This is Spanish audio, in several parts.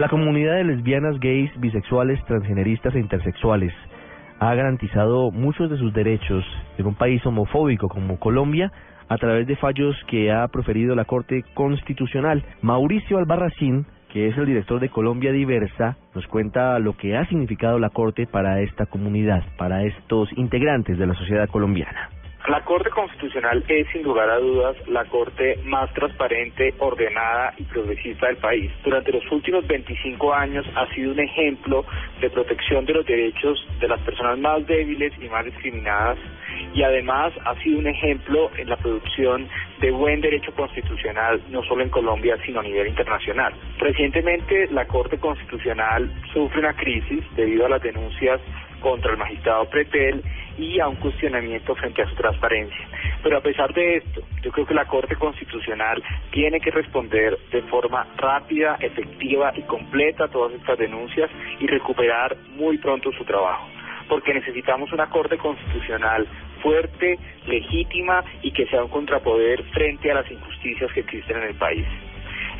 La comunidad de lesbianas, gays, bisexuales, transgeneristas e intersexuales ha garantizado muchos de sus derechos en un país homofóbico como Colombia a través de fallos que ha proferido la Corte Constitucional. Mauricio Albarracín, que es el director de Colombia Diversa, nos cuenta lo que ha significado la Corte para esta comunidad, para estos integrantes de la sociedad colombiana. La Corte Constitucional es, sin lugar a dudas, la Corte más transparente, ordenada y progresista del país. Durante los últimos 25 años ha sido un ejemplo de protección de los derechos de las personas más débiles y más discriminadas y además ha sido un ejemplo en la producción de buen derecho constitucional, no solo en Colombia, sino a nivel internacional. Recientemente, la Corte Constitucional sufre una crisis debido a las denuncias contra el magistrado Pretel y a un cuestionamiento frente a su transparencia. Pero a pesar de esto, yo creo que la Corte Constitucional tiene que responder de forma rápida, efectiva y completa a todas estas denuncias y recuperar muy pronto su trabajo. Porque necesitamos una Corte Constitucional fuerte, legítima y que sea un contrapoder frente a las injusticias que existen en el país.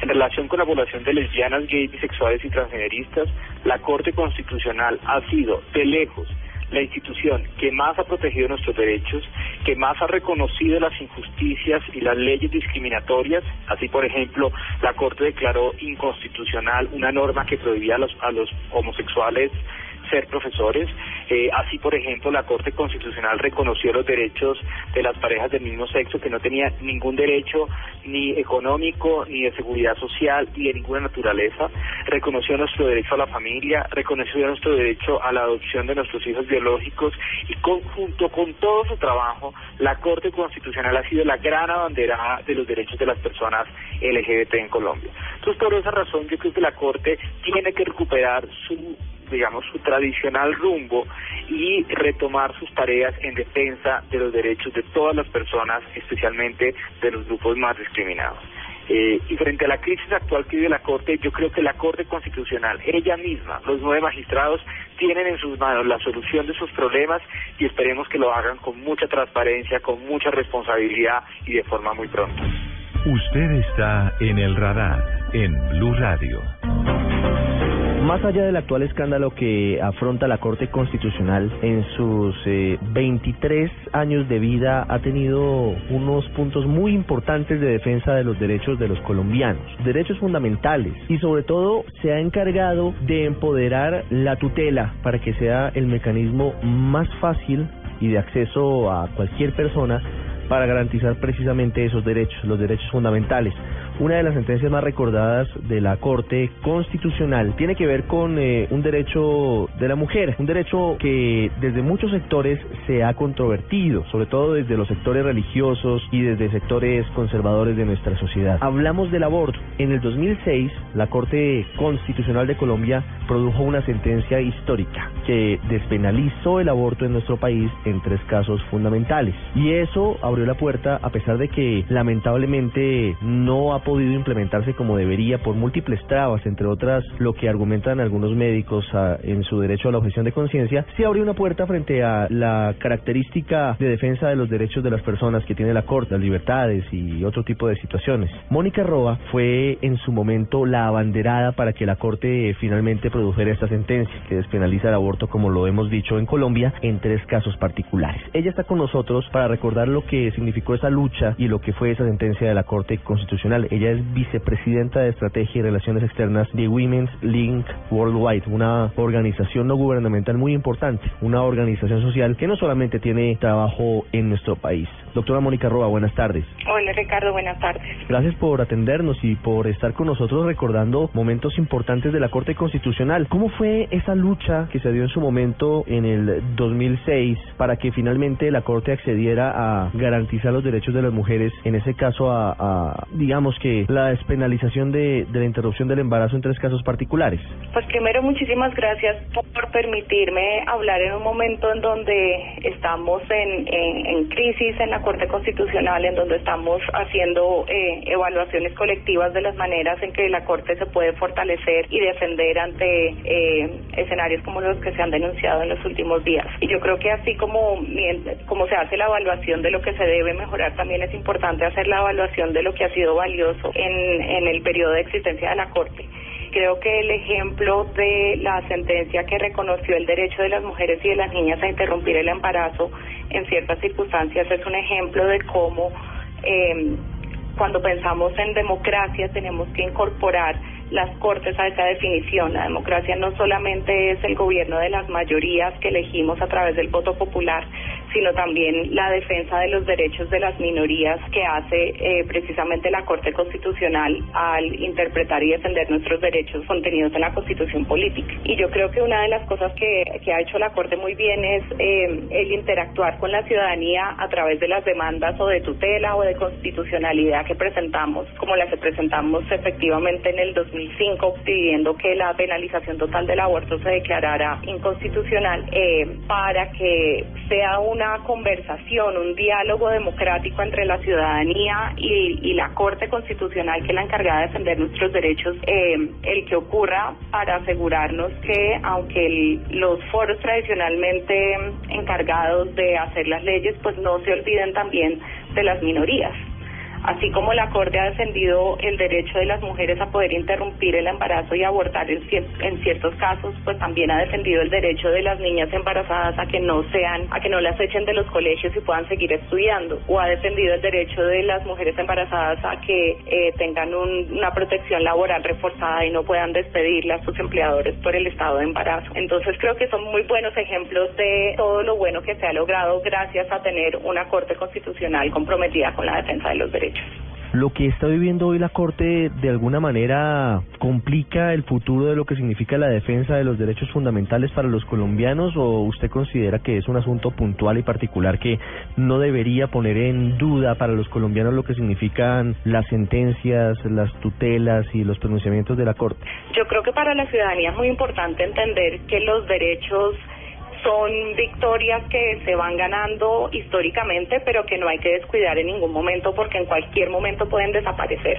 En relación con la población de lesbianas, gays, bisexuales y transgeneristas, la Corte Constitucional ha sido, de lejos, la institución que más ha protegido nuestros derechos, que más ha reconocido las injusticias y las leyes discriminatorias. Así, por ejemplo, la Corte declaró inconstitucional una norma que prohibía a los, a los homosexuales ser profesores. Eh, así, por ejemplo, la Corte Constitucional reconoció los derechos de las parejas del mismo sexo que no tenían ningún derecho ni económico, ni de seguridad social, ni de ninguna naturaleza. Reconoció nuestro derecho a la familia, reconoció nuestro derecho a la adopción de nuestros hijos biológicos y conjunto con todo su trabajo, la Corte Constitucional ha sido la gran abanderada de los derechos de las personas LGBT en Colombia. Entonces, por esa razón, yo creo que la Corte tiene que recuperar su digamos, su tradicional rumbo y retomar sus tareas en defensa de los derechos de todas las personas, especialmente de los grupos más discriminados. Eh, y frente a la crisis actual que vive la Corte, yo creo que la Corte Constitucional, ella misma, los nueve magistrados, tienen en sus manos la solución de sus problemas y esperemos que lo hagan con mucha transparencia, con mucha responsabilidad y de forma muy pronta. Usted está en el radar en Blue Radio. Más allá del actual escándalo que afronta la Corte Constitucional, en sus 23 eh, años de vida ha tenido unos puntos muy importantes de defensa de los derechos de los colombianos, derechos fundamentales, y sobre todo se ha encargado de empoderar la tutela para que sea el mecanismo más fácil y de acceso a cualquier persona para garantizar precisamente esos derechos, los derechos fundamentales una de las sentencias más recordadas de la Corte Constitucional tiene que ver con eh, un derecho de la mujer, un derecho que desde muchos sectores se ha controvertido, sobre todo desde los sectores religiosos y desde sectores conservadores de nuestra sociedad. Hablamos del aborto. En el 2006, la Corte Constitucional de Colombia produjo una sentencia histórica que despenalizó el aborto en nuestro país en tres casos fundamentales. Y eso abrió la puerta, a pesar de que lamentablemente no ha podido implementarse como debería por múltiples trabas, entre otras lo que argumentan algunos médicos ah, en su derecho a la objeción de conciencia, se abrió una puerta frente a la característica de defensa de los derechos de las personas que tiene la Corte, las libertades y otro tipo de situaciones. Mónica Roa fue en su momento la abanderada para que la Corte finalmente produjera esta sentencia que despenaliza el aborto, como lo hemos dicho en Colombia, en tres casos particulares. Ella está con nosotros para recordar lo que significó esa lucha y lo que fue esa sentencia de la Corte Constitucional. Ella es vicepresidenta de Estrategia y Relaciones Externas de Women's Link Worldwide, una organización no gubernamental muy importante, una organización social que no solamente tiene trabajo en nuestro país. Doctora Mónica Roa, buenas tardes. Hola Ricardo, buenas tardes. Gracias por atendernos y por estar con nosotros recordando momentos importantes de la Corte Constitucional. ¿Cómo fue esa lucha que se dio en su momento en el 2006 para que finalmente la Corte accediera a garantizar los derechos de las mujeres, en ese caso a, a digamos que la despenalización de, de la interrupción del embarazo en tres casos particulares? Pues primero, muchísimas gracias por permitirme hablar en un momento en donde estamos en, en, crisis en la Corte Constitucional, en donde estamos haciendo eh, evaluaciones colectivas de las maneras en que la Corte se puede fortalecer y defender ante eh, escenarios como los que se han denunciado en los últimos días. Y yo creo que así como, como se hace la evaluación de lo que se debe mejorar, también es importante hacer la evaluación de lo que ha sido valioso en, el periodo de existencia de la Corte creo que el ejemplo de la sentencia que reconoció el derecho de las mujeres y de las niñas a interrumpir el embarazo en ciertas circunstancias es un ejemplo de cómo eh, cuando pensamos en democracia tenemos que incorporar las cortes a esa definición. La democracia no solamente es el gobierno de las mayorías que elegimos a través del voto popular, sino también la defensa de los derechos de las minorías que hace eh, precisamente la Corte Constitucional al interpretar y defender nuestros derechos contenidos en la Constitución política. Y yo creo que una de las cosas que, que ha hecho la Corte muy bien es eh, el interactuar con la ciudadanía a través de las demandas o de tutela o de constitucionalidad que presentamos, como las que presentamos efectivamente en el 2005, pidiendo que la penalización total del aborto se declarara inconstitucional eh, para que sea una conversación, un diálogo democrático entre la ciudadanía y, la Corte Constitucional, que es la encargada de defender nuestros derechos, eh, el que ocurra para asegurarnos que, aunque los foros tradicionalmente encargados de hacer las leyes, pues no se olviden también de las minorías. Así como la Corte ha defendido el derecho de las mujeres a poder interrumpir el embarazo y abortar en, en, ciertos casos, pues también ha defendido el derecho de las niñas embarazadas a que no sean, a que no las echen de los colegios y puedan seguir estudiando, o ha defendido el derecho de las mujeres embarazadas a que eh, tengan una protección laboral reforzada y no puedan despedirlas sus empleadores por el estado de embarazo. Entonces creo que son muy buenos ejemplos de todo lo bueno que se ha logrado gracias a tener una Corte Constitucional comprometida con la defensa de los derechos. Lo que está viviendo hoy la Corte de alguna manera complica el futuro de lo que significa la defensa de los derechos fundamentales para los colombianos o usted considera que es un asunto puntual y particular que no debería poner en duda para los colombianos lo que significan las sentencias, las tutelas y los pronunciamientos de la Corte? Yo creo que para la ciudadanía es muy importante entender que los derechos son victorias que se van ganando históricamente, pero que no hay que descuidar en ningún momento porque en cualquier momento pueden desaparecer.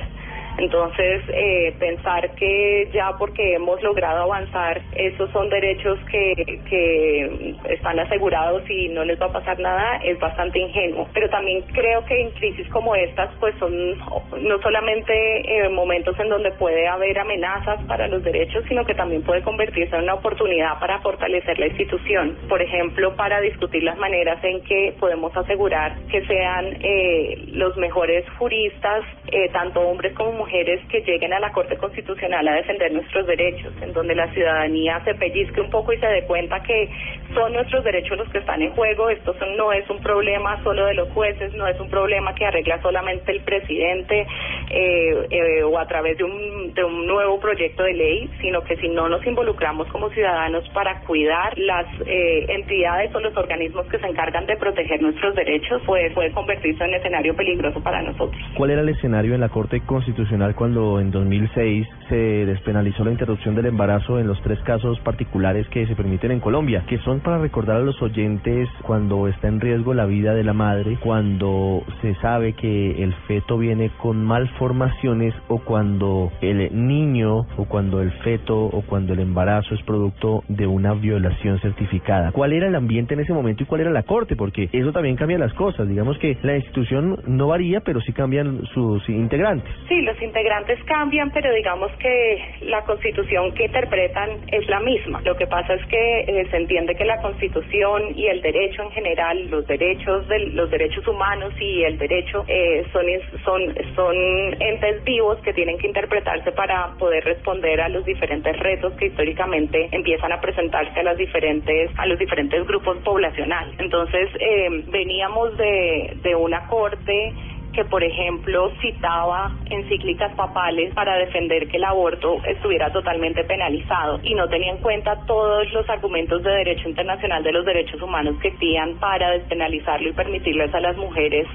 Entonces, eh, pensar que ya porque hemos logrado avanzar, esos son derechos que, están asegurados y no les va a pasar nada, es bastante ingenuo. Pero también creo que en crisis como estas, pues son no solamente eh, momentos en donde puede haber amenazas para los derechos, sino que también puede convertirse en una oportunidad para fortalecer la institución. Por ejemplo, para discutir las maneras en que podemos asegurar que sean eh, los mejores juristas, eh, tanto hombres como mujeres, mujeres que lleguen a la Corte Constitucional a defender nuestros derechos, en donde la ciudadanía se pellizque un poco y se dé cuenta que son nuestros derechos los que están en juego. Esto no es un problema solo de los jueces, no es un problema que arregla solamente el presidente eh, eh, o a través de un, de un nuevo proyecto de ley, sino que si no nos involucramos como ciudadanos para cuidar las eh, entidades o los organismos que se encargan de proteger nuestros derechos, pues puede convertirse en escenario peligroso para nosotros. ¿Cuál era el escenario en la Corte Constitucional? Cuando en 2006 se despenalizó la interrupción del embarazo en los tres casos particulares que se permiten en Colombia, que son para recordar a los oyentes cuando está en riesgo la vida de la madre, cuando se sabe que el feto viene con malformaciones o cuando el niño o cuando el feto o cuando el embarazo es producto de una violación certificada. ¿Cuál era el ambiente en ese momento y cuál era la corte? Porque eso también cambia las cosas. Digamos que la institución no varía, pero sí cambian sus integrantes. Sí, los integrantes cambian, pero digamos que la constitución que interpretan es la misma. Lo que pasa es que eh, se entiende que la constitución y el derecho en general, los derechos de los derechos humanos y el derecho eh, son son son entes vivos que tienen que interpretarse para poder responder a los diferentes retos que históricamente empiezan a presentarse a las diferentes a los diferentes grupos poblacionales. Entonces eh, veníamos de de una corte que, por ejemplo, citaba encíclicas papales para defender que el aborto estuviera totalmente penalizado y no tenía en cuenta todos los argumentos de derecho internacional de los derechos humanos que existían para despenalizarlo y permitirles a las mujeres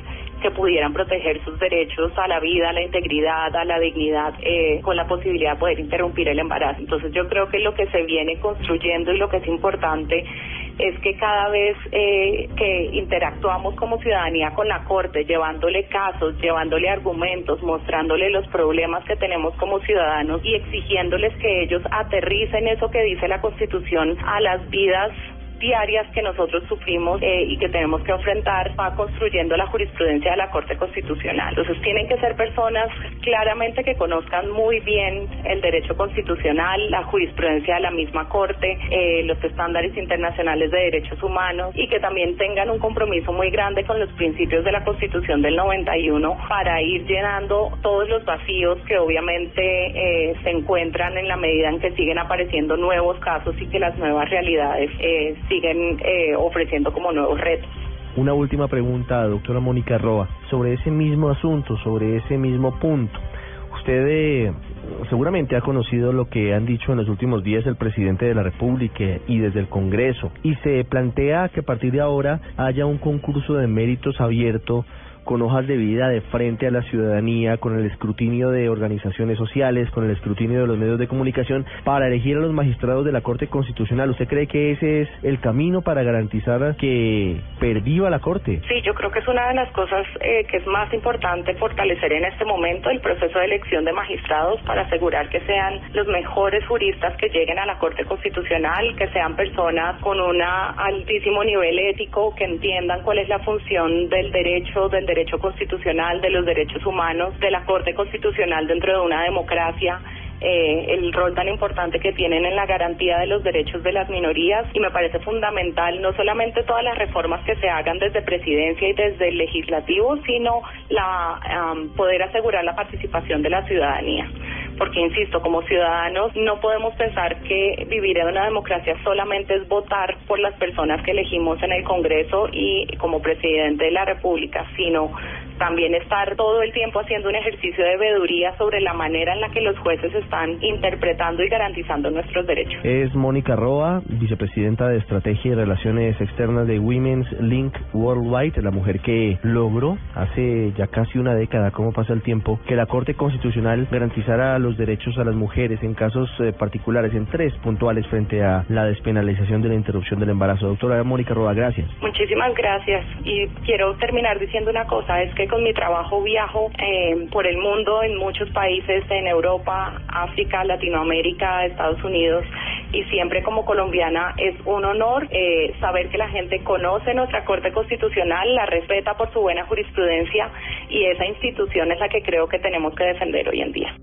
que pudieran proteger sus derechos a la vida, a la integridad, a la dignidad, eh, con la posibilidad de poder interrumpir el embarazo. Entonces yo creo que lo que se viene construyendo y lo que es importante es que cada vez eh, que interactuamos como ciudadanía con la Corte, llevándole casos, llevándole argumentos, mostrándole los problemas que tenemos como ciudadanos y exigiéndoles que ellos aterricen eso que dice la Constitución a las vidas diarias que nosotros sufrimos eh, y que tenemos que enfrentar va construyendo la jurisprudencia de la Corte Constitucional. Entonces tienen que ser personas claramente que conozcan muy bien el derecho constitucional, la jurisprudencia de la misma Corte, eh, los estándares internacionales de derechos humanos y que también tengan un compromiso muy grande con los principios de la Constitución del 91 para ir llenando todos los vacíos que obviamente eh, se encuentran en la medida en que siguen apareciendo nuevos casos y que las nuevas realidades eh, siguen eh, ofreciendo como nuevos retos. Una última pregunta, doctora Mónica Roa, sobre ese mismo asunto, sobre ese mismo punto. Usted eh, seguramente ha conocido lo que han dicho en los últimos días el presidente de la República y desde el Congreso, y se plantea que a partir de ahora haya un concurso de méritos abierto con hojas de vida de frente a la ciudadanía, con el escrutinio de organizaciones sociales, con el escrutinio de los medios de comunicación, para elegir a los magistrados de la Corte Constitucional. ¿Usted cree que ese es el camino para garantizar que perviva la Corte? Sí, yo creo que es una de las cosas eh, que es más importante fortalecer en este momento el proceso de elección de magistrados para asegurar que sean los mejores juristas que lleguen a la Corte Constitucional, que sean personas con un altísimo nivel ético, que entiendan cuál es la función del derecho, del derecho derecho constitucional, de los derechos humanos, de la Corte Constitucional dentro de una democracia. Eh, el rol tan importante que tienen en la garantía de los derechos de las minorías y me parece fundamental no solamente todas las reformas que se hagan desde presidencia y desde el legislativo, sino la poder asegurar la participación de la ciudadanía porque insisto, como ciudadanos no podemos pensar que vivir en una democracia solamente es votar por las personas que elegimos en el Congreso y como presidente de la República, sino también estar todo el tiempo haciendo un ejercicio de veeduría sobre la manera en la que los jueces están interpretando y garantizando nuestros derechos. Es Mónica Roa, vicepresidenta de Estrategia y Relaciones Externas de Women's Link Worldwide, la mujer que logró hace ya casi una década, cómo pasa el tiempo, que la Corte Constitucional garantizara los derechos a las mujeres en casos eh, particulares, en tres puntuales frente a la despenalización de la interrupción del embarazo. Doctora Mónica Roa, gracias. Muchísimas gracias. Y quiero terminar diciendo una cosa, es que con mi trabajo viajo eh, por el mundo, en muchos países, en Europa, África, Latinoamérica, Estados Unidos, y siempre como colombiana es un honor eh, saber que la gente conoce nuestra Corte Constitucional, la respeta por su buena jurisprudencia y esa institución es la que creo que tenemos que defender hoy en día.